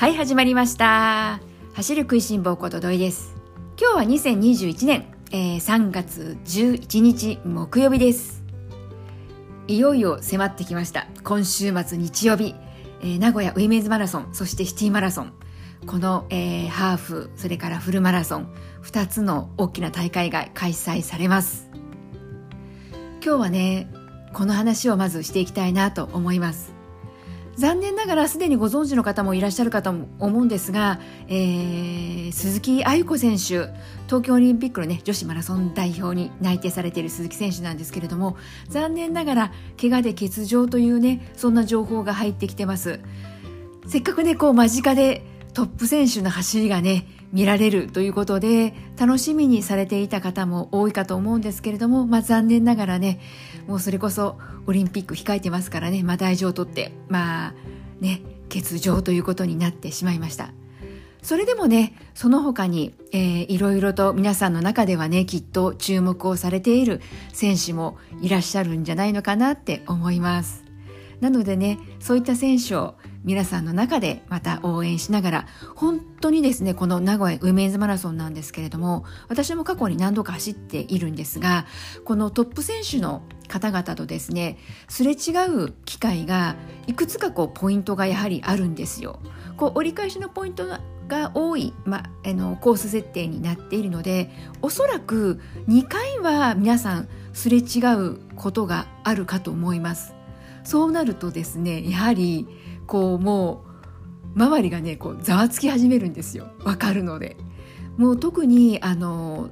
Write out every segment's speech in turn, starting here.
はい始まりました。走る食いしん坊こと土井です。今日は2021年、えー、3月11日木曜日です。いよいよ迫ってきました。今週末日曜日、えー、名古屋ウィメンズマラソンそしてシティマラソン。この、えー、ハーフそれからフルマラソン2つの大きな大会が開催されます。今日はねこの話をまずしていきたいなと思います。残念ながらすでにご存知の方もいらっしゃるかと思うんですが、えー、鈴木愛子選手東京オリンピックの、ね、女子マラソン代表に内定されている鈴木選手なんですけれども残念ながら怪我で欠場というねそんな情報が入ってきてます。せっかくねこう間近でトップ選手の走りがね見られるということで楽しみにされていた方も多いかと思うんですけれども、まあ、残念ながらねもうそれこそオリンピック控えてますからね、まあ、大事を取ってまあね欠場ということになってしまいました。それでもねその他に、えー、いろいろと皆さんの中ではねきっと注目をされている選手もいらっしゃるんじゃないのかなって思います。なのでねそういった選手を皆さんの中でまた応援しながら本当にですねこの名古屋ウィメンズマラソンなんですけれども私も過去に何度か走っているんですがこのトップ選手の方々とですねすれ違う機会がいくつかこうポイントがやはりあるんですよ。こう折り返しのポイントが多い、ま、あのコース設定になっているのでおそらく2回は皆さんすれ違うことがあるかと思います。そうなるとですねやはりこうもう周りがねこうざわつき始めるんですよわかるのでもう特にあの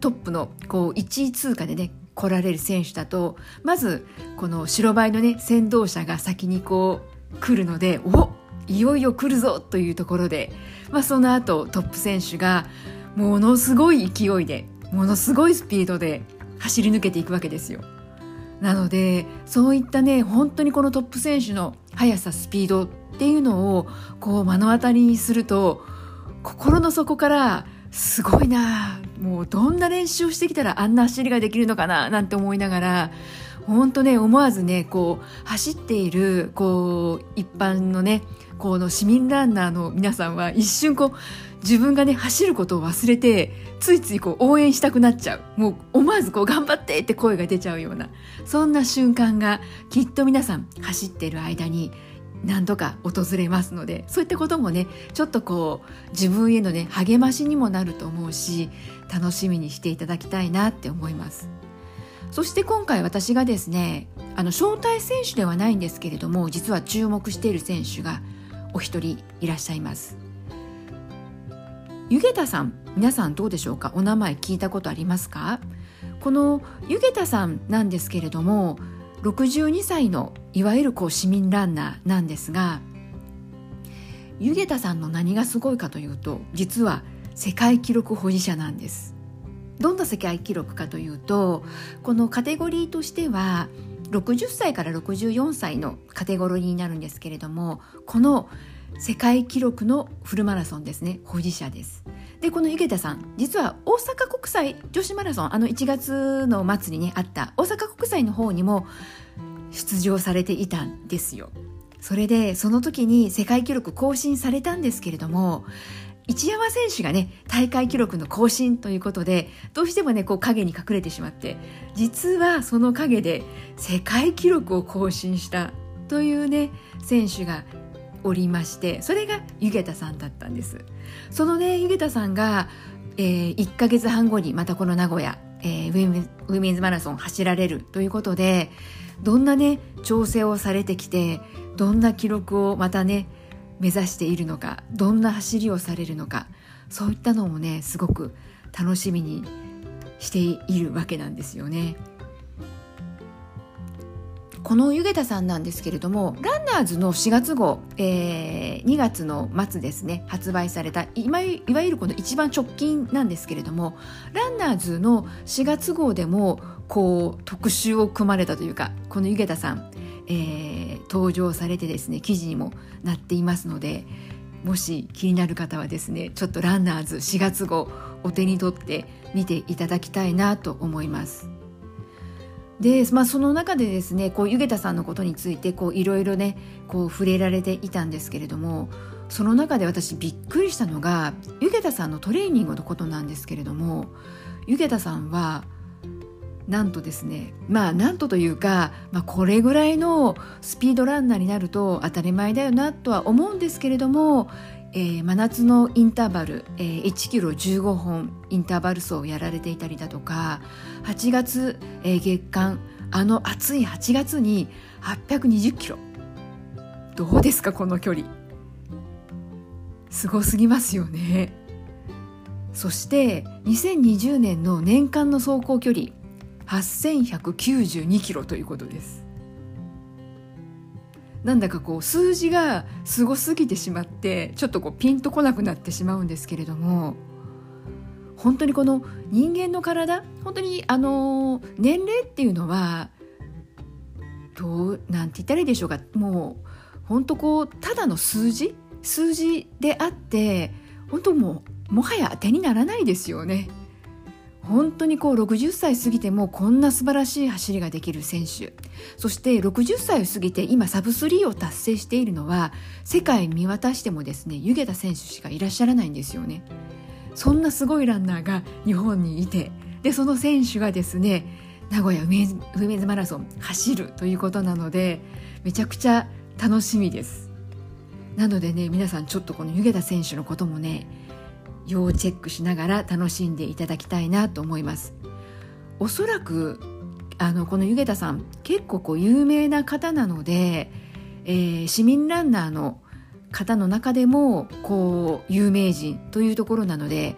トップのこう1位通過でね来られる選手だとまずこの白バイのね先導者が先にこう来るのでおいよいよ来るぞというところで、まあ、その後トップ選手がものすごい勢いでものすごいスピードで走り抜けていくわけですよ。なのでそういったね本当にこのトップ選手の速さスピードっていうのをこう目の当たりにすると心の底からすごいなもうどんな練習をしてきたらあんな走りができるのかななんて思いながら本当ね思わずねこう走っているこう一般のねこの市民ランナーの皆さんは一瞬こう自分がね走ることを忘れてついついこう応援したくなっちゃう。もう思わずこう頑張ってって声が出ちゃうような。そんな瞬間がきっと皆さん走っている間に何度か訪れますのでそういったこともねちょっとこう自分へのね励ましにもなると思うし楽しみにしていただきたいなって思います。そして今回私がですねあの招待選手ではないんですけれども実は注目している選手がお一人いらっしゃいます。ゆげたさん皆さんどうでしょうか？お名前聞いたことありますか？このゆげたさんなんですけれども62歳のいわゆるこう市民ランナーなんですがゆげたさんの何がすごいかというと実は世界記録保持者なんです。どんな世界記録かというとこのカテゴリーとしては60歳から64歳のカテゴリーになるんですけれどもこの世界記録のフルマラソンですね。保持者です。でこの池田さん実は大阪国際女子マラソンあの1月の末にねあった大阪国際の方にも出場されていたんですよ。それでその時に世界記録更新されたんですけれども一山選手がね大会記録の更新ということでどうしてもねこう影に隠れてしまって実はその陰で世界記録を更新したというね選手がおりましてそれが湯桁さんだったんですそのね湯桁さんが、えー、1ヶ月半後にまたこの名古屋、えー、ウィメンズマラソン走られるということでどんなね調整をされてきてどんな記録をまたね目指しているのかどんな走りをされるのかそういったのもねすごく楽しみにしているわけなんですよね。この湯桁さんなんですけれどもランナーズの4月号、えー、2月の末ですね発売されたいわゆるこの一番直近なんですけれどもランナーズの4月号でもこう特集を組まれたというかこの湯桁さん、えー、登場されてですね記事にもなっていますのでもし気になる方はですねちょっとランナーズ4月号お手に取って見ていただきたいなと思います。で、まあ、その中でですねこう湯桁さんのことについていろいろねこう触れられていたんですけれどもその中で私びっくりしたのがゆげたさんのトレーニングのことなんですけれどもゆげたさんはなんとですねまあなんとというか、まあ、これぐらいのスピードランナーになると当たり前だよなとは思うんですけれども、えー、真夏のインターバル、えー、1キロ15本インターバル走をやられていたりだとか8月、えー、月間あの暑い8月に820キロ。どうですかこの距離。すごすぎますよね。そして2020年の年間の走行距離8192キロということです。なんだかこう数字がすごすぎてしまってちょっとこうピンとこなくなってしまうんですけれども本当にこの人間の体本当にあの年齢っていうのはどうなんて言ったらいいでしょうかもう本当こうただの数字数字であって本当もうもはや当てにならないですよね。本当にこう60歳過ぎてもこんな素晴らしい走りができる選手。そして60歳を過ぎて今サブ3を達成しているのは世界見渡してもですね湯桁選手しかいらっしゃらないんですよね。そんなすごいランナーが日本にいてでその選手がですね名古屋梅津マラソン走るということなのでめちゃくちゃ楽しみです。なのでね皆さんちょっとこの湯桁選手のこともね要チェックしながら楽しんでいただきたいなと思います。おそらくあのこの湯桁さん結構こう有名な方なので、えー、市民ランナーの方の中でもこう有名人というところなので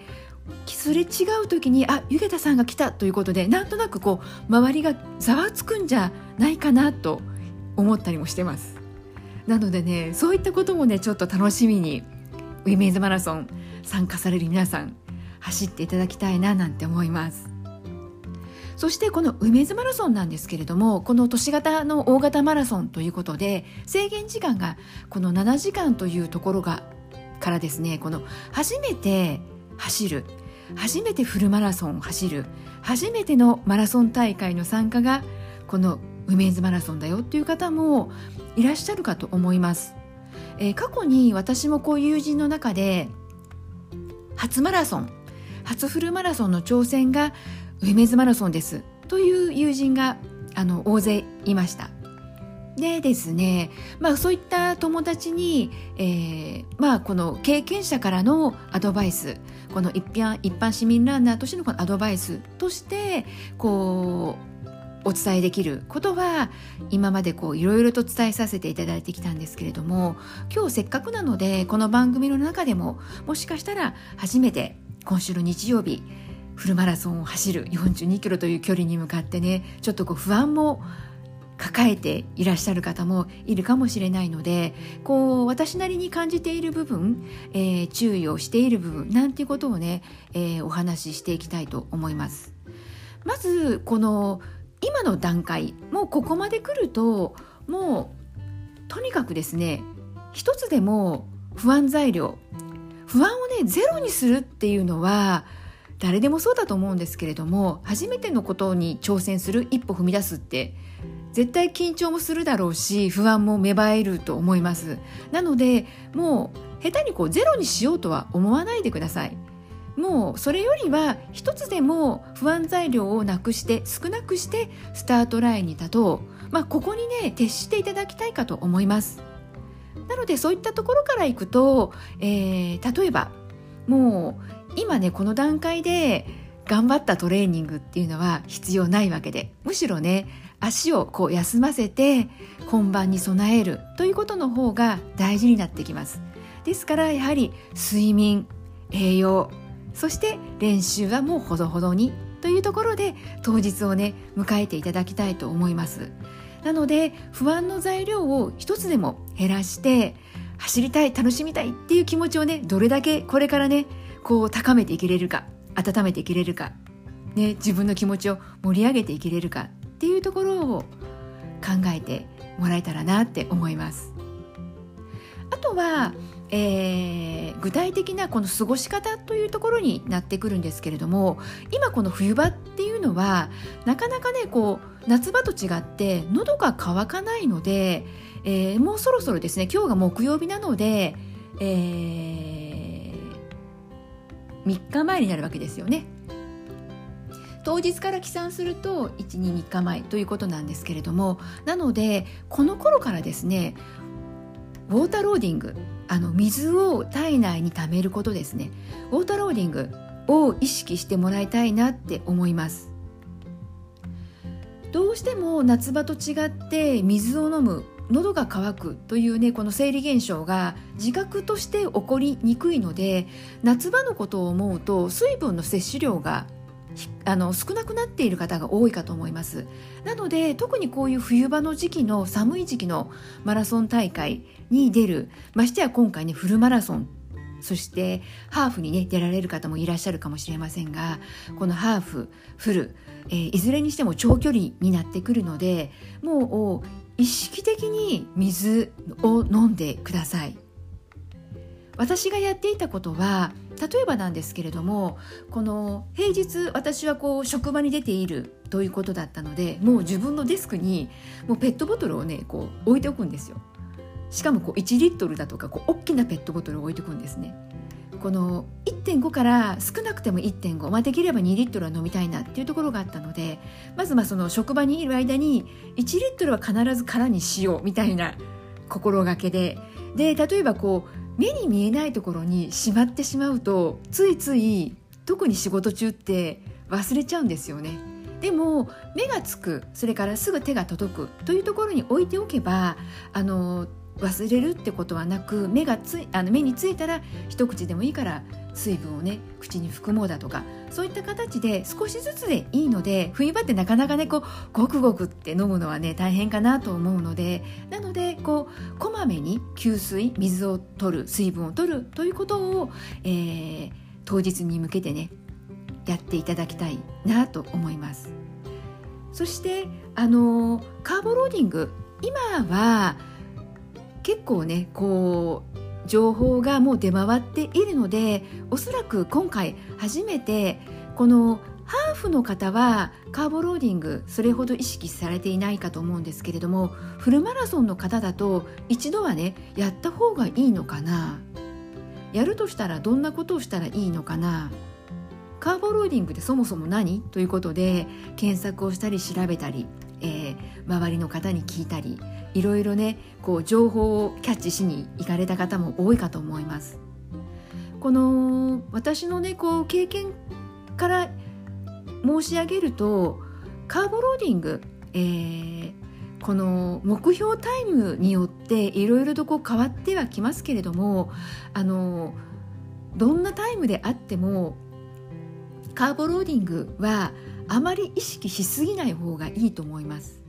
すれ違う時にあ湯桁さんが来たということでなんとなくこう周りがざわつくんじゃないかなと思ったりもしてます。なのでねそういったこともねちょっと楽しみにウィメンズマラソン参加される皆さん走っていただきたいななんて思います。そしてこの梅津マラソンなんですけれどもこの都市型の大型マラソンということで制限時間がこの7時間というところがからですねこの初めて走る初めてフルマラソンを走る初めてのマラソン大会の参加がこの梅津マラソンだよっていう方もいらっしゃるかと思います、えー、過去に私もこう友人の中で初マラソン。初フルマラソンの挑戦が梅津マラソンです。という友人があの大勢いました。でですね、まあ、そういった友達に、えーまあ、この経験者からのアドバイスこの一般一般市民ランナーとしてのこのアドバイスとしてこうお伝えできることは今までこういろいろと伝えさせていただいてきたんですけれども今日せっかくなのでこの番組の中でももしかしたら初めて今週の日曜日フルマラソンを走る42キロという距離に向かってねちょっとこう不安も抱えていらっしゃる方もいるかもしれないのでこう私なりに感じている部分、えー、注意をしている部分なんていうことをね、えー、お話ししていきたいと思います。まずこの今の段階もうここまで来るともうとにかくですね一つでも不安材料不安をねゼロにするっていうのは誰でもそうだと思うんですけれども初めてのことに挑戦する一歩踏み出すって絶対緊張もするだろうし不安も芽生えると思います。なのでもう下手にこうゼロにしようとは思わないでください。もうそれよりは一つでも不安材料をなくして少なくしてスタートラインに立とう、まあ、ここにね徹していただきたいかと思います。なのでそういったところからいくと、えー、例えばもう今ねこの段階で頑張ったトレーニングっていうのは必要ないわけでむしろね足をこう休ませて本番に備えるということの方が大事になってきます。ですからやはり睡眠栄養そして練習はもうほどほどにというところで当日をね迎えていただきたいと思います。なので不安の材料を一つでも減らして走りたい楽しみたいっていう気持ちをねどれだけこれからねこう高めていけれるか温めていけれるか、ね、自分の気持ちを盛り上げていけれるかっていうところを考えてもらえたらなって思います。あとはえー、具体的なこの過ごし方というところになってくるんですけれども今この冬場っていうのはなかなかねこう夏場と違って喉が渇かないので、えー、もうそろそろですね今日が木曜日なので、えー、3日前になるわけですよね。当日から起算すると123日前ということなんですけれどもなのでこの頃からですねウォーターローディングあの水を体内に溜めることですね。ウォーターローディングを意識してもらいたいなって思います。どうしても夏場と違って水を飲む喉が渇くというねこの生理現象が自覚として起こりにくいので夏場のことを思うと水分の摂取量があの少なくなっている方が多いかと思います。なので特にこういう冬場の時期の寒い時期のマラソン大会に出るましてや今回ねフルマラソンそしてハーフにね出られる方もいらっしゃるかもしれませんがこのハーフフル、えー、いずれにしても長距離になってくるのでもう意識的に水を飲んでください。私がやっていたことは例えばなんですけれどもこの平日私はこう職場に出ているということだったのでもう自分のデスクにもうペットボトルをねこう置いておくんですよ。しかもこう1リットルだとかこう大きなペットボトルを置いておくんですね。この1.5から少なくても1.5、まあ、できれば2リットルは飲みたいなっていうところがあったのでまずまあその職場にいる間に1リットルは必ず空にしようみたいな心がけでで例えばこう目に見えないところにしまってしまうとついつい特に仕事中って忘れちゃうんですよね。でも目がつくそれからすぐ手が届くというところに置いておけばあの忘れるってことはなく目がついあの目についたら一口でもいいから水分をね口に含もうだとかそういった形で少しずつでいいので冬場ってなかなかねこうごくごくって飲むのはね大変かなと思うのでなのでこうこまめに給水水を取る水分を取るということを、えー、当日に向けてねやっていただきたいなと思います。そしてあのカーボローディング今は結構ねこう情報がもう出回っているのでおそらく今回初めてこのハーフの方はカーボローディングそれほど意識されていないかと思うんですけれどもフルマラソンの方だと一度はねやった方がいいのかな。やるとしたらどんなことをしたらいいのかな。カーボローディングってそもそも何？ということで検索をしたり調べたり、えー、周りの方に聞いたりいろいろねこう情報をキャッチしに行かれた方も多いかと思います。この私のねこう経験から申し上げるとカーボローディング、えー、この目標タイムによっていろいろとこう変わってはきますけれどもあのどんなタイムであってもカーボローディングはあまり意識しすぎない方がいいと思います。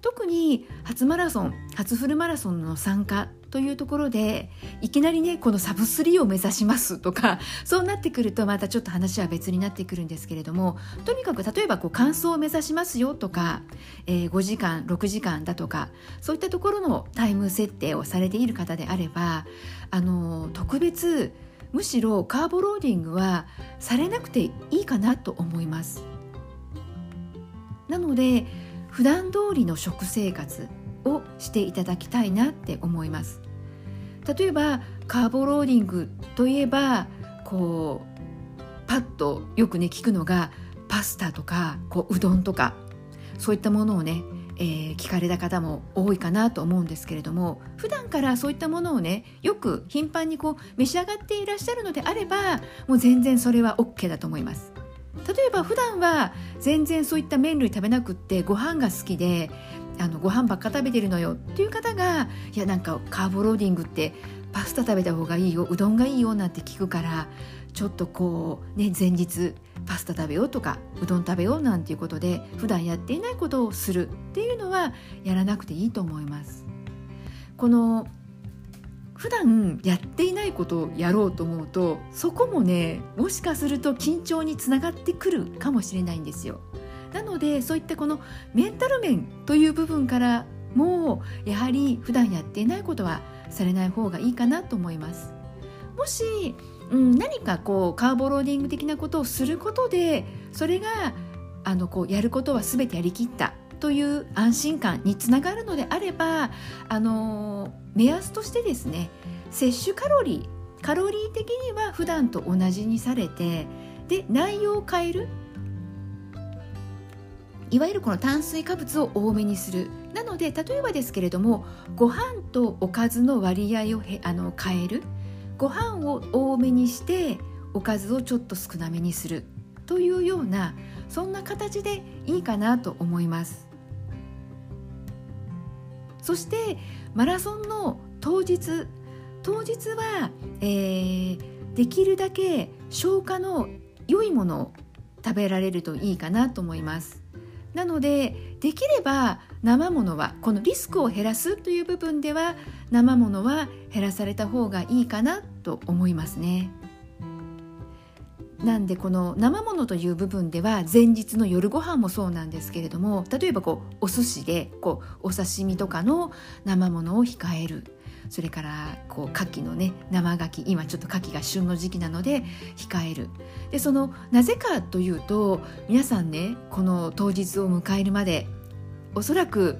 特に初マラソン初フルマラソンの参加というところでいきなりねこのサブスリーを目指しますとか そうなってくるとまたちょっと話は別になってくるんですけれどもとにかく例えばこう完走を目指しますよとか、えー、5時間6時間だとかそういったところのタイム設定をされている方であればあの特別むしろカーボローディングはされなくていいかなと思います。なので普段通りの食生活をしていただきたいなって思います。例えばカーボローディングといえばこうパッとよくね聞くのがパスタとかこううどんとかそういったものをね、えー、聞かれた方も多いかなと思うんですけれども普段からそういったものをねよく頻繁にこう召し上がっていらっしゃるのであればもう全然それは OK だと思います。例えば普段は全然そういった麺類食べなくってご飯が好きであのご飯ばっか食べてるのよっていう方がいやなんかカーボローディングってパスタ食べた方がいいようどんがいいよなんて聞くからちょっとこうね前日パスタ食べようとかうどん食べようなんていうことで普段やっていないことをするっていうのはやらなくていいと思います。この普段やっていないことをやろうと思うとそこもねもしかすると緊張につながってくるかもしれないんですよ。なのでそういったこのメンタル面という部分からもやはり普段やっていないことはされない方がいいかなと思います。もし、うん、何かこうカーボローディング的なことをすることでそれがあのこうやることは全てやりきったという安心感につながるのであればあの目安としてですね摂取カロリーカロリー的には普段と同じにされてで内容を変えるいわゆるこの炭水化物を多めにする。なので例えばですけれどもご飯とおかずの割合をへあの変える。ご飯を多めにしておかずをちょっと少なめにする。というようなそんな形でいいかなと思います。そしてマラソンの当日。当日は、えー、できるだけ消化の良いものを食べられるといいかなと思います。なのでできれば生ものはこのリスクを減らすという部分では生ものは減らされた方がいいかなと思いますね。なんでこの生ものという部分では前日の夜ご飯もそうなんですけれども例えばこうお寿司でこうお刺身とかの生ものを控える。それからこう牡蠣のね生牡蠣今ちょっと牡蠣が旬の時期なので控える。でそのなぜかというと皆さんねこの当日を迎えるまでおそらく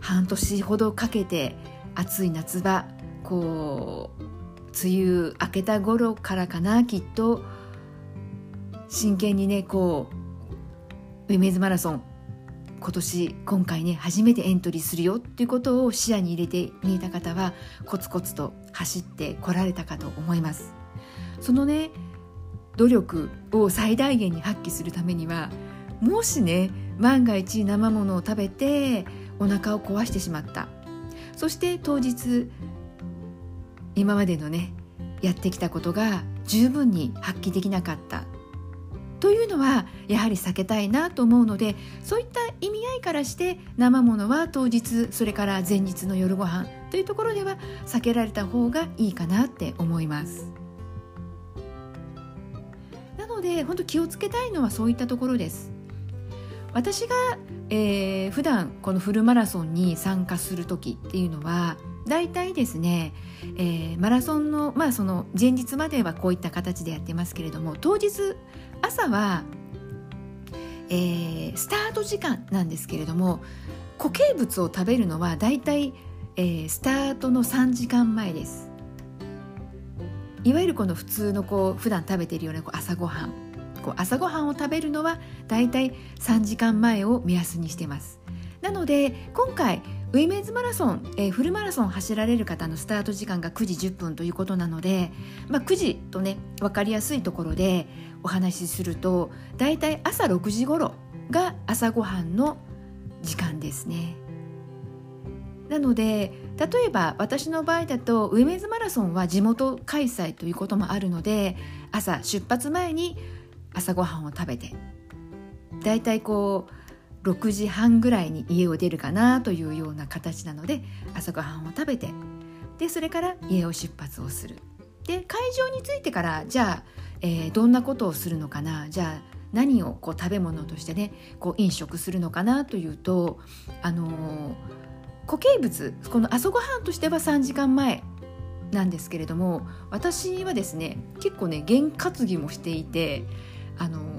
半年ほどかけて暑い夏場こう梅雨明けた頃からかなきっと真剣にねこうウィメンズマラソン今年今回ね初めてエントリーするよっていうことを視野に入れてみた方はコツコツと走ってこられたかと思います。そのね努力を最大限に発揮するためにはもしね万が一生ものを食べてお腹を壊してしまった。そして当日今までのねやってきたことが十分に発揮できなかった。というのはやはり避けたいなと思うのでそういった意味合いからして生ものは当日それから前日の夜ご飯というところでは避けられた方がいいかなって思います。なので本当気をつけたいのはそういったところです。私が、えー、普段このフルマラソンに参加する時っていうのは大体ですね、えー、マラソンの,、まあその前日まではこういった形でやってますけれども当日朝は、えー、スタート時間なんですけれども固形物を食べるのはだいたい、え、スタートの3時間前です。いわゆるこの普通のこう普段食べているようなこう朝ごはん。こう朝ごはんを食べるのはだいたい3時間前を目安にしてます。なので今回ウィメンズマラソン、えー、フルマラソン走られる方のスタート時間が9時10分ということなので、まあ、9時とね分かりやすいところでお話しするとだいたい朝6時頃が朝ごはんの時間ですね。なので例えば私の場合だとウィメンズマラソンは地元開催ということもあるので朝出発前に朝ごはんを食べてだいたいこう6時半ぐらいに家を出るかなというような形なので朝ごはんを食べてでそれから家を出発をする。で会場に着いてからじゃあ、えー、どんなことをするのかな？じゃあ何をこう食べ物としてねこう飲食するのかなというとあのー、固形物この朝ごはんとしては3時間前なんですけれども私はですね結構ね験担ぎもしていてあのー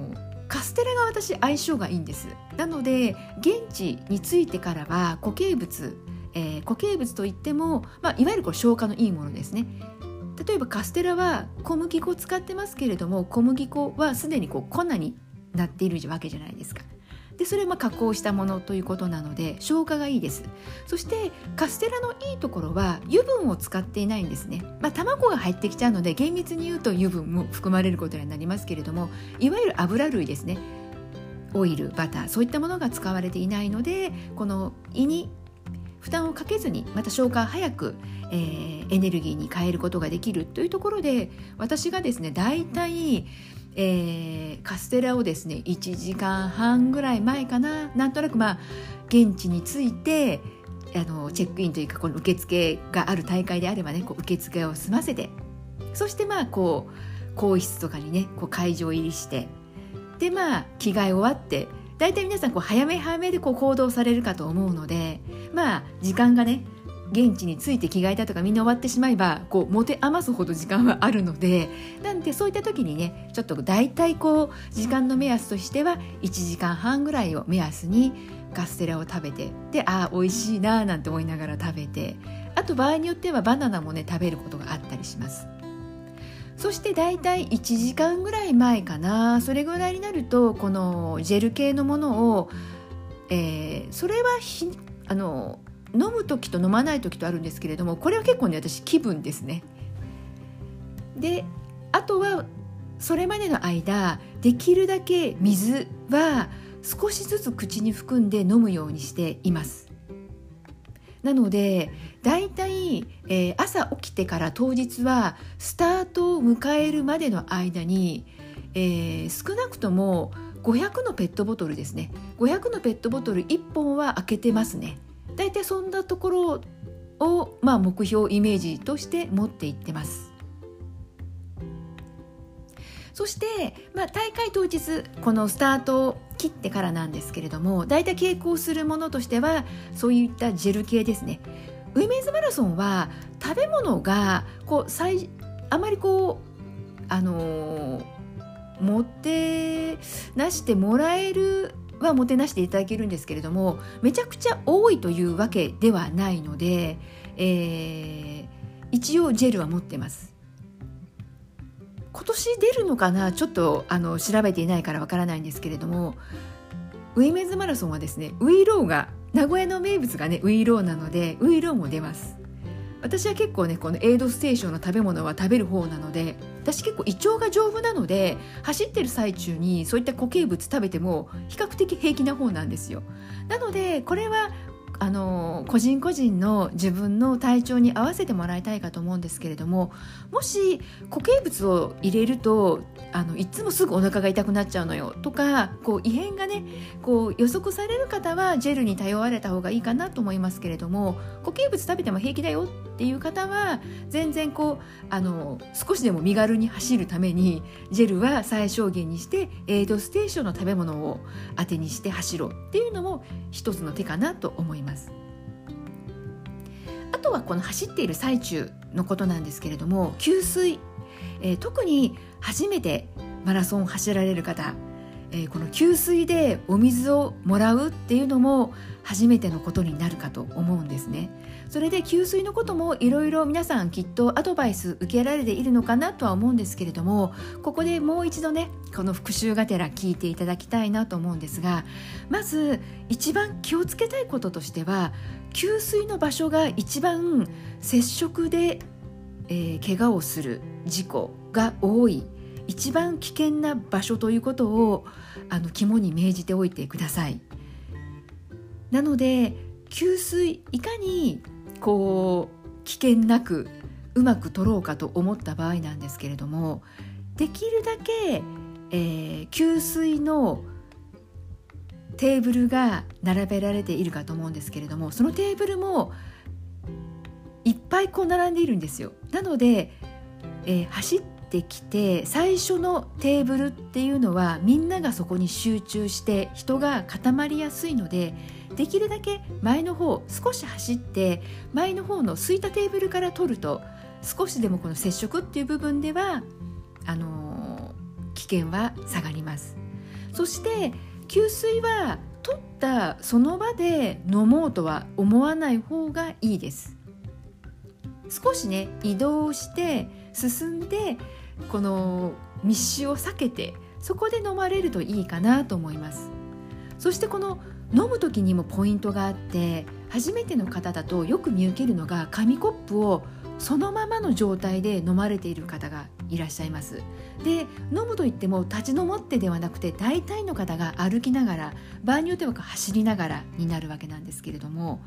カステラが私相性がいいんです。なので現地に着いてからは固形物、えー、固形物といっても、まあ、いわゆるこう消化のいいものですね。例えばカステラは小麦粉を使ってますけれども小麦粉はすでにこう粉になっているわけじゃないですか。でそれは加工したものということなので消化がいいです。そしてカステラのいいところは油分を使っていないんですね、まあ、卵が入ってきちゃうので厳密に言うと油分も含まれることになりますけれどもいわゆる油類ですね。オイルバターそういったものが使われていないのでこの胃に負担をかけずにまた消化早く、えー、エネルギーに変えることができるというところで私がですね大体えー、カステラをですね1時間半ぐらい前かな。なんとなくまあ現地に着いてあのチェックインというかこの受付がある大会であればねこう受付を済ませて。そしてまあこう更衣室とかにねこう会場入りして。でまあ着替え終わって大体皆さんこう早め早めでこう行動されるかと思うのでまあ時間がね現地に着いて着替えたとかみんな終わってしまえばこう持て余すほど時間はあるのでなんでそういった時にねちょっと大体こう時間の目安としては1時間半ぐらいを目安にカステラを食べてでああ美味しいななんて思いながら食べてあと場合によってはバナナもね食べることがあったりします。そしてだいたい1時間ぐらい前かな。それぐらいになるとこのジェル系のものを、えー、それはひあの飲む時と飲まない時とあるんですけれどもこれは結構ね私気分ですね。であとはそれまでの間できるだけ水は少しずつ口に含んで飲むようにしています。なのでだいたい、え、朝起きてから当日はスタートを迎えるまでの間に、えー、少なくとも500のペットボトルですね。500のペットボトル1本は開けてますね。だいたいそんなところを、まあ、目標イメージとして持っていってます。そして、まあ、大会当日このスタートを切ってからなんですけれども大体傾向するものとしてはそういったジェル系ですね。ウィメンズマラソンは食べ物がこう最あまりこうあのー、持ってなしてもらえるはもてなしていただけるんですけれどもめちゃくちゃ多いというわけではないので、えー、一応ジェルは持ってます。今年出るのかなちょっとあの調べていないからわからないんですけれどもウィメンズマラソンはですねウイローが名古屋の名物がねウイローなのでウイローも出ます。私は結構ねこのエイドステーションの食べ物は食べる方なので私結構胃腸が丈夫なので走ってる最中にそういった固形物食べても比較的平気な方なんですよ。なのでこれはあの個人個人の自分の体調に合わせてもらいたいかと思うんですけれどももし固形物を入れるとあのいつもすぐお腹が痛くなっちゃうのよとかこう異変がねこう予測される方はジェルに頼られた方がいいかなと思いますけれども固形物食べても平気だよっていう方は全然こうあの少しでも身軽に走るためにジェルは最小限にしてエイドステーションの食べ物を当てにして走ろうっていうのも一つの手かなと思います。あとはこの走っている最中のことなんですけれども給水、えー、特に初めてマラソンを走られる方えー、この給水でお水をもらうっていうのも初めてのことになるかと思うんですね。それで給水のこともいろいろ皆さんきっとアドバイス受けられているのかなとは思うんですけれどもここでもう一度ねこの復習がてら聞いていただきたいなと思うんですがまず一番気をつけたいこととしては給水の場所が一番接触で、えー、怪我をする事故が多い一番危険な場所ということをあの肝に銘じておいてください。なので給水いかにこう危険なくうまく取ろうかと思った場合なんですけれどもできるだけ、えー、給水のテーブルが並べられているかと思うんですけれどもそのテーブルもいっぱいこう並んでいるんですよ。なので、えー、走ってきて最初のテーブルっていうのはみんながそこに集中して人が固まりやすいのでできるだけ前の方少し走って前の方の空いたテーブルから取ると少しでもこの接触っていう部分ではあのー、危険は下がります。そして給水は取ったその場で飲もうとは思わない方がいいです。少しね移動して進んでこの密集を避けてそこで飲まれるといいかなと思います。そしてこの飲む時にもポイントがあって初めての方だとよく見受けるのが紙コップをそのままの状態で飲まれている方がいらっしゃいます。で飲むといっても立ち飲もってではなくて大体の方が歩きながら場合によっては走りながらになるわけなんですけれども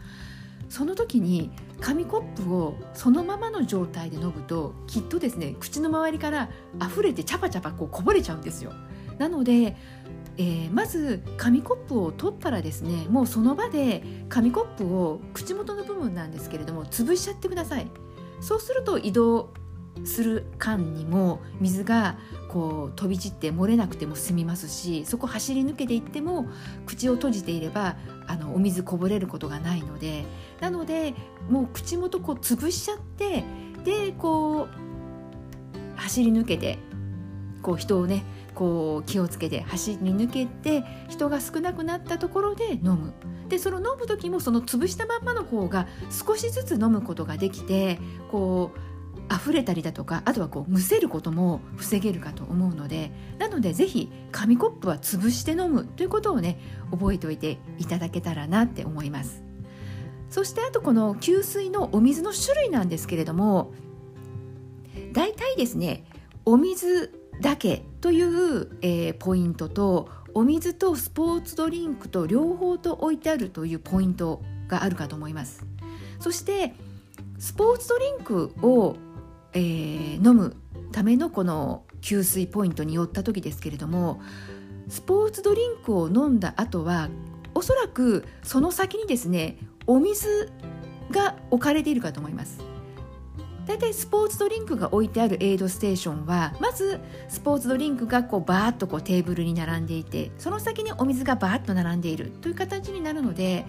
その時に紙コップをそのままの状態で飲むときっとですね口の周りから溢れてチャパチャパこうこぼれちゃうんですよ。なのでえー、まず紙コップを取ったらですねもうその場で紙コップを口元の部分なんですけれども潰しちゃってください。そうすると移動する間にも水がこう飛び散って漏れなくても済みますしそこ走り抜けていっても口を閉じていればあのお水こぼれることがないのでなのでもう口元こう潰しちゃってでこう走り抜けてこう人をねこう気をつけて走り抜けて人が少なくなったところで飲む。でその飲む時もその潰したまんまの方が少しずつ飲むことができてこう溢れたりだとかあとはこうむせることも防げるかと思うのでなのでぜひ紙コップは潰して飲むということをね覚えておいていただけたらなって思います。そしてあとこの給水のお水の種類なんですけれども大体ですねお水だけという、えー、ポイントとお水とスポーツドリンクと両方と置いてあるというポイントがあるかと思います。そしてスポーツドリンクをえー、飲むためのこの給水ポイントに寄った時ですけれどもスポーツドリンクを飲んだ後はおそらくその先にですねお水が置かれているかと思います。だいたいスポーツドリンクが置いてあるエイドステーションはまずスポーツドリンクがこうバーッとこうテーブルに並んでいてその先にお水がバーッと並んでいるという形になるので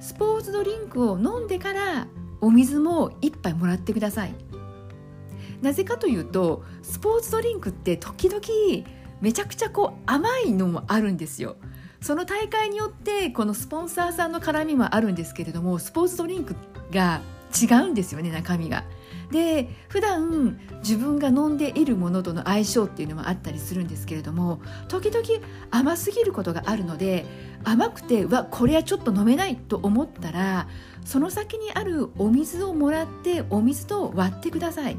スポーツドリンクを飲んでからお水も1杯もらってください。なぜかというとスポーツドリンクって時々めちゃくちゃこう甘いのもあるんですよ。その大会によってこのスポンサーさんの絡みもあるんですけれどもスポーツドリンクが違うんですよね中身が。で普段自分が飲んでいるものとの相性っていうのもあったりするんですけれども時々甘すぎることがあるので甘くてわこれはちょっと飲めないと思ったらその先にあるお水をもらってお水と割ってください。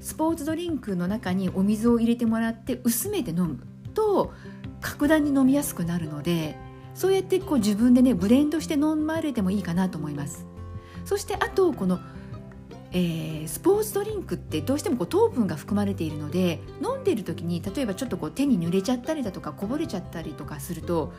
スポーツドリンクの中にお水を入れてもらって薄めて飲むと格段に飲みやすくなるのでそうやってこう自分でねブレンドして飲まれてもいいかなと思います。そしてあとこの、えー、スポーツドリンクってどうしてもこう糖分が含まれているので飲んでいる時に例えばちょっとこう手に濡れちゃったりだとかこぼれちゃったりとかすると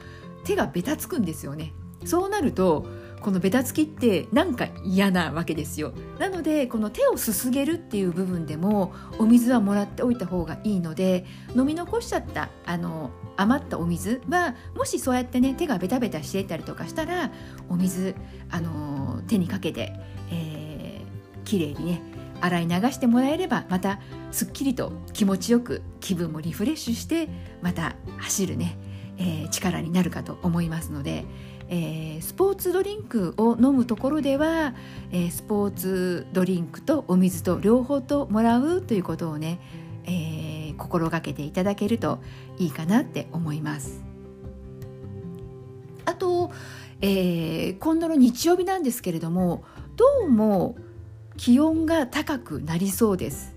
手がベタつくんですよね。そうなるとこのベタつきってなんか嫌なわけですよ。なのでこの手をすすげるっていう部分でもお水はもらっておいた方がいいので飲み残しちゃったあの余ったお水はもしそうやってね手がベタベタしていたりとかしたらお水あの手にかけて、えー、きれいにね洗い流してもらえればまたすっきりと気持ちよく気分もリフレッシュしてまた走るね、えー、力になるかと思いますのでえー、スポーツドリンクを飲むところでは、えー、スポーツドリンクとお水と両方ともらうということをね、えー、心がけていただけるといいかなって思います。あと、えー、今度の日曜日なんですけれどもどうも気温が高くなりそうです。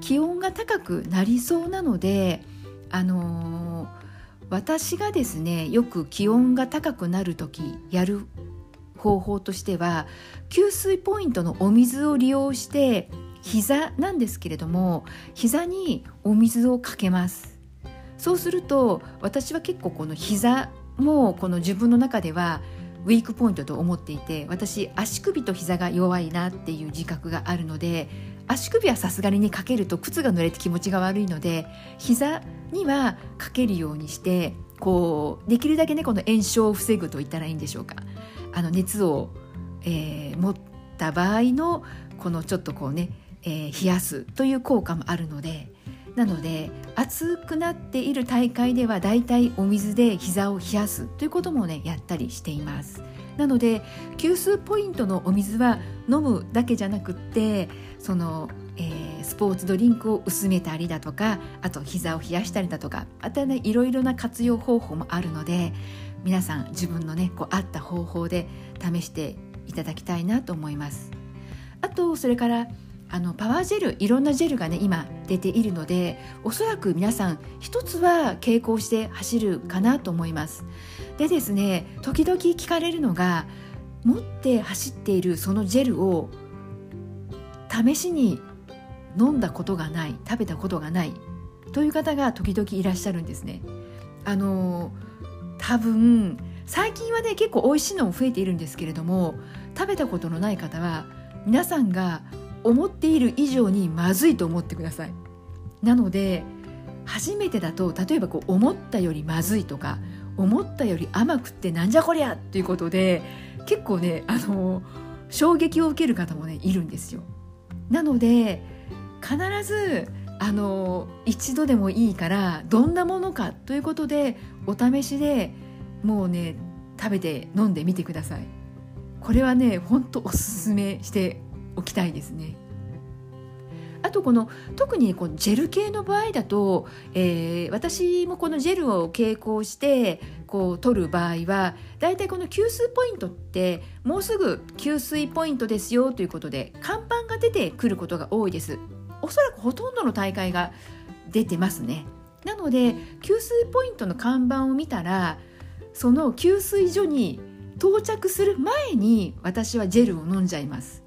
気温が高くなりそうなのであのー私がですねよく気温が高くなる時やる方法としては給水ポイントのお水を利用して膝なんですけれども膝にお水をかけます。そうすると私は結構この膝もこの自分の中ではウィークポイントと思っていて私足首と膝が弱いなっていう自覚があるので足首はさすがにかけると靴が濡れて気持ちが悪いので膝にはかけるようにしてこうできるだけねこの炎症を防ぐと言ったらいいんでしょうか。あの熱を、えー、持った場合のこのちょっとこうね、えー、冷やすという効果もあるのでなので暑くなっている大会ではだいたいお水で膝を冷やすということもねやったりしています。なので給水ポイントのお水は飲むだけじゃなくってその、えー、スポーツドリンクを薄めたりだとかあと膝を冷やしたりだとかあとはねいろいろな活用方法もあるので皆さん自分のねこう合った方法で試していただきたいなと思います。あとそれからあのパワージェルいろんなジェルがね今出ているのでおそらく皆さん一つは傾向して走るかなと思います。でですね時々聞かれるのが持って走っているそのジェルを試しに飲んだことがない食べたことがないという方が時々いらっしゃるんですね。あの多分最近はね結構美味しいのも増えているんですけれども食べたことのない方は皆さんが思っている以上にまずいと思ってください。なので初めてだと例えばこう思ったよりまずいとか思ったより甘くってなんじゃこりゃっていうことで結構ねあの衝撃を受ける方もねいるんですよ。なので必ずあの一度でもいいからどんなものかということでお試しでもうね食べて飲んでみてください。これはねほんとおすすめしておきたいですね。あとこの特にこのジェル系の場合だと、えー、私もこのジェルを傾向してこう取る場合はだいたいこの給水ポイントってもうすぐ給水ポイントですよということで看板が出てくることが多いです。おそらくほとんどの大会が出てますね。なので給水ポイントの看板を見たらその給水所に到着する前に私はジェルを飲んじゃいます。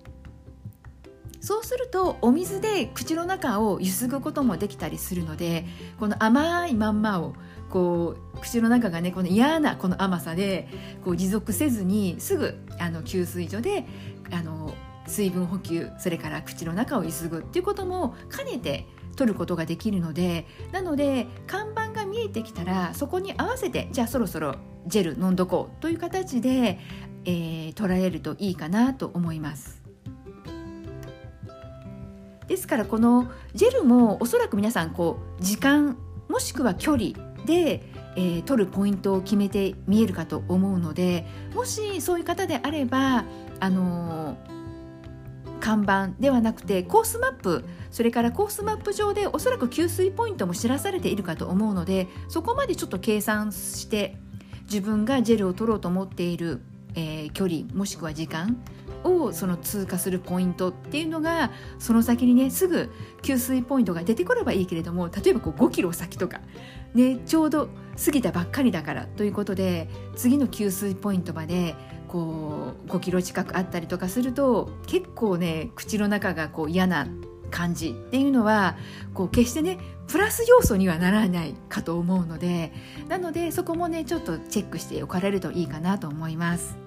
そうするとお水で口の中をゆすぐこともできたりするのでこの甘いまんまをこう口の中がねこの嫌なこの甘さでこう持続せずにすぐあの給水所であの水分補給それから口の中をゆすぐっていうことも兼ねて取ることができるのでなので看板が見えてきたらそこに合わせてじゃあそろそろジェル飲んどこうという形で、えー、取られるといいかなと思います。ですからこのジェルもおそらく皆さんこう時間もしくは距離で、えー、取るポイントを決めて見えるかと思うのでもしそういう方であればあのー、看板ではなくてコースマップそれからコースマップ上でおそらく給水ポイントも知らされているかと思うのでそこまでちょっと計算して自分がジェルを取ろうと思っている、えー、距離もしくは時間をその通過するポイントっていうのがその先にねすぐ給水ポイントが出てくればいいけれども例えばこう5キロ先とか、ね、ちょうど過ぎたばっかりだからということで次の給水ポイントまでこう5キロ近くあったりとかすると結構ね口の中がこう嫌な感じっていうのはこう決してねプラス要素にはならないかと思うのでなのでそこもねちょっとチェックしておかれるといいかなと思います。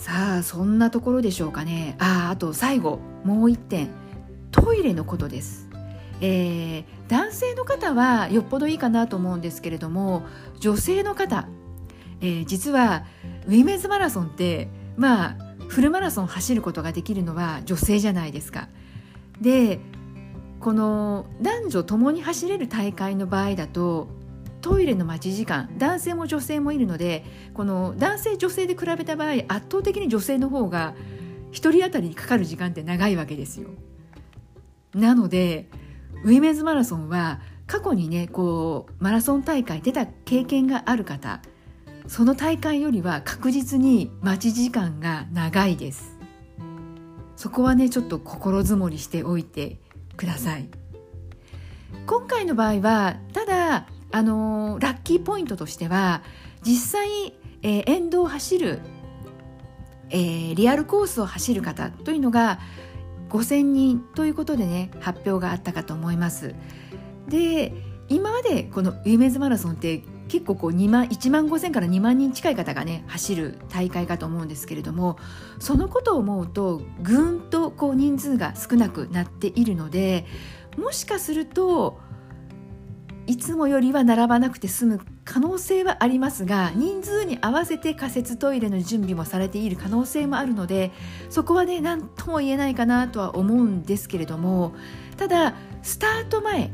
さあそんなところでしょうかね。ああと最後もう一点。トイレのことです、えー、男性の方はよっぽどいいかなと思うんですけれども女性の方、えー、実はウィメンズマラソンってまあフルマラソン走ることができるのは女性じゃないですか。でこの男女共に走れる大会の場合だとトイレの待ち時間男性も女性もいるのでこの男性女性で比べた場合圧倒的に女性の方が1人当たりにかかる時間って長いわけですよ。なのでウィメンズマラソンは過去にねこうマラソン大会出た経験がある方その大会よりは確実に待ち時間が長いですそこはねちょっと心づもりしておいてください今回の場合はただあのー、ラッキーポイントとしては実際、えー、沿道を走る、えー、リアルコースを走る方というのが5000人ということでね発表があったかと思います。で今までこのウィメンズマラソンって結構こう2万1万5000から2万人近い方がね走る大会かと思うんですけれどもそのことを思うとぐんとこう人数が少なくなっているのでもしかするといつもよりは並ばなくて済む可能性はありますが人数に合わせて仮設トイレの準備もされている可能性もあるのでそこはね何とも言えないかなとは思うんですけれどもただスタート前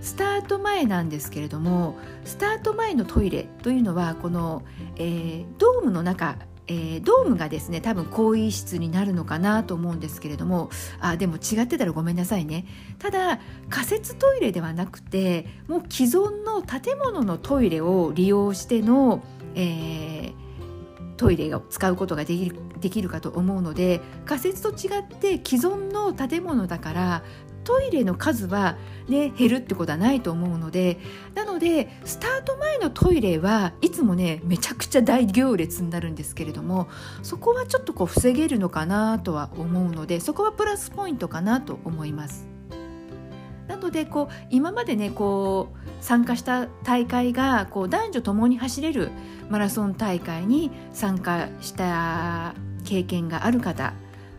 スタート前なんですけれどもスタート前のトイレというのはこの、えー、ドームの中えー、ドームがですね多分更衣室になるのかなと思うんですけれどもあでも違ってたらごめんなさいね。ただ仮設トイレではなくてもう既存の建物のトイレを利用しての、えー、トイレを使うことができるできるかと思うので仮設と違って既存の建物だからトイレの数は、ね、減るってことはないと思うのでなのでスタート前のトイレはいつもねめちゃくちゃ大行列になるんですけれどもそこはちょっとこう防げるのかなとは思うのでそこはプラスポイントかなと思います。なのでこう今までねこう参加した大会がこう男女ともに走れるマラソン大会に参加した経験がある方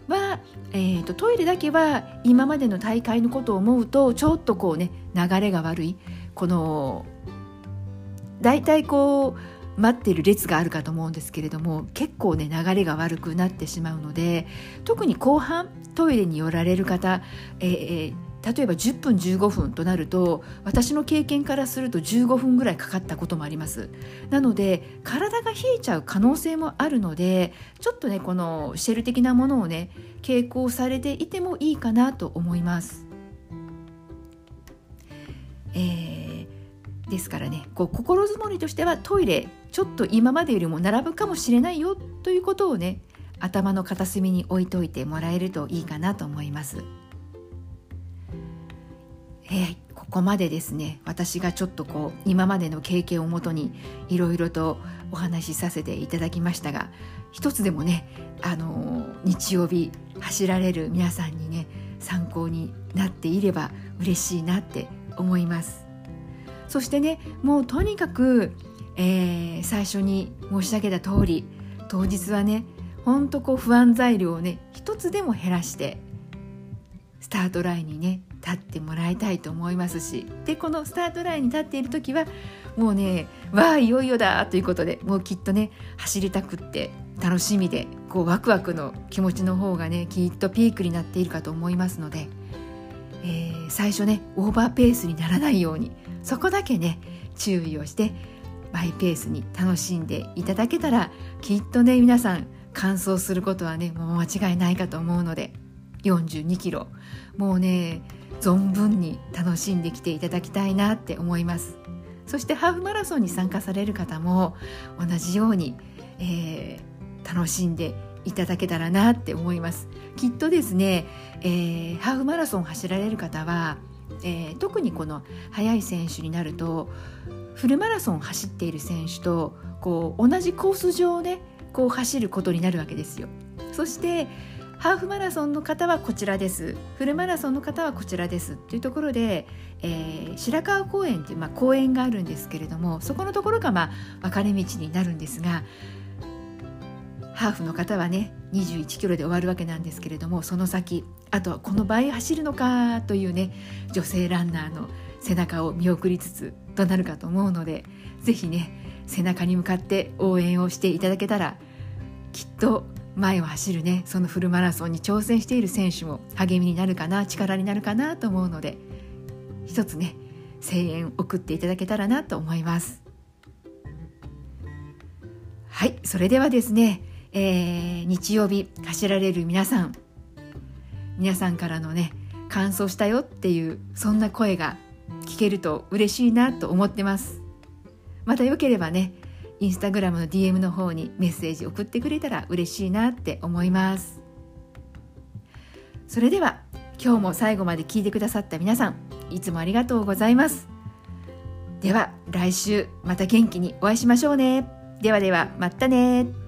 は、えーと、トイレだけは今までの大会のことを思うとちょっとこうね流れが悪い。この大体こう待っている列があるかと思うんですけれども結構ね流れが悪くなってしまうので特に後半トイレに寄られる方、えー、例えば10分15分となると私の経験からすると15分ぐらいかかったこともありますなので体が冷えちゃう可能性もあるのでちょっとねこのシェル的なものをね傾向されていてもいいかなと思いますえー、ですからねこう心づもりとしてはトイレちょっと今までよりも並ぶかもしれないよということをね頭の片隅に置いといてもらえるといいかなと思います。えー、ここまでですね私がちょっとこう今までの経験をもとにいろいろとお話しさせていただきましたが一つでもね、あのー、日曜日走られる皆さんにね参考になっていれば嬉しいなって思います。そしてねもうとにかく、えー、最初に申し上げた通り当日はねほんとこう不安材料をね一つでも減らしてスタートラインにね立ってもらいたいと思いますしでこのスタートラインに立っている時はもうねわあいよいよだということでもうきっとね走りたくって楽しみでこうワクワクの気持ちの方がねきっとピークになっているかと思いますのでえー、最初ねオーバーペースにならないようにそこだけね注意をしてマイペースに楽しんでいただけたらきっとね皆さん完走することはねもう間違いないかと思うので42キロ。もうね存分に楽しんできていただきたいなって思います。そしてハーフマラソンに参加される方も同じように、えー、楽しんでいただけたらなって思います。きっとですね、えー、ハーフマラソン走られる方は、えー、特にこの速い選手になるとフルマラソン走っている選手とこう同じコース上をねこう走ることになるわけですよ。そしてハーフマラソンの方はこちらです。フルマラソンの方はこちらです。というところで、えー、白川公園という、まあ、公園があるんですけれどもそこのところが、まあ、分かれ道になるんですがハーフの方はね21キロで終わるわけなんですけれどもその先あとはこの倍走るのかというね女性ランナーの背中を見送りつつとなるかと思うので是非ね背中に向かって応援をしていただけたらきっと前を走るねそのフルマラソンに挑戦している選手も励みになるかな力になるかなと思うので一つね声援送っていただけたらなと思います。はいそれではですねえー、日曜日走られる皆さん皆さんからのね完走したよっていうそんな声が聞けると嬉しいなと思ってます。またよければねインスタグラムの DM の方にメッセージ送ってくれたら嬉しいなって思います。それでは今日も最後まで聞いてくださった皆さんいつもありがとうございます。では来週また元気にお会いしましょうね。ではではまたね。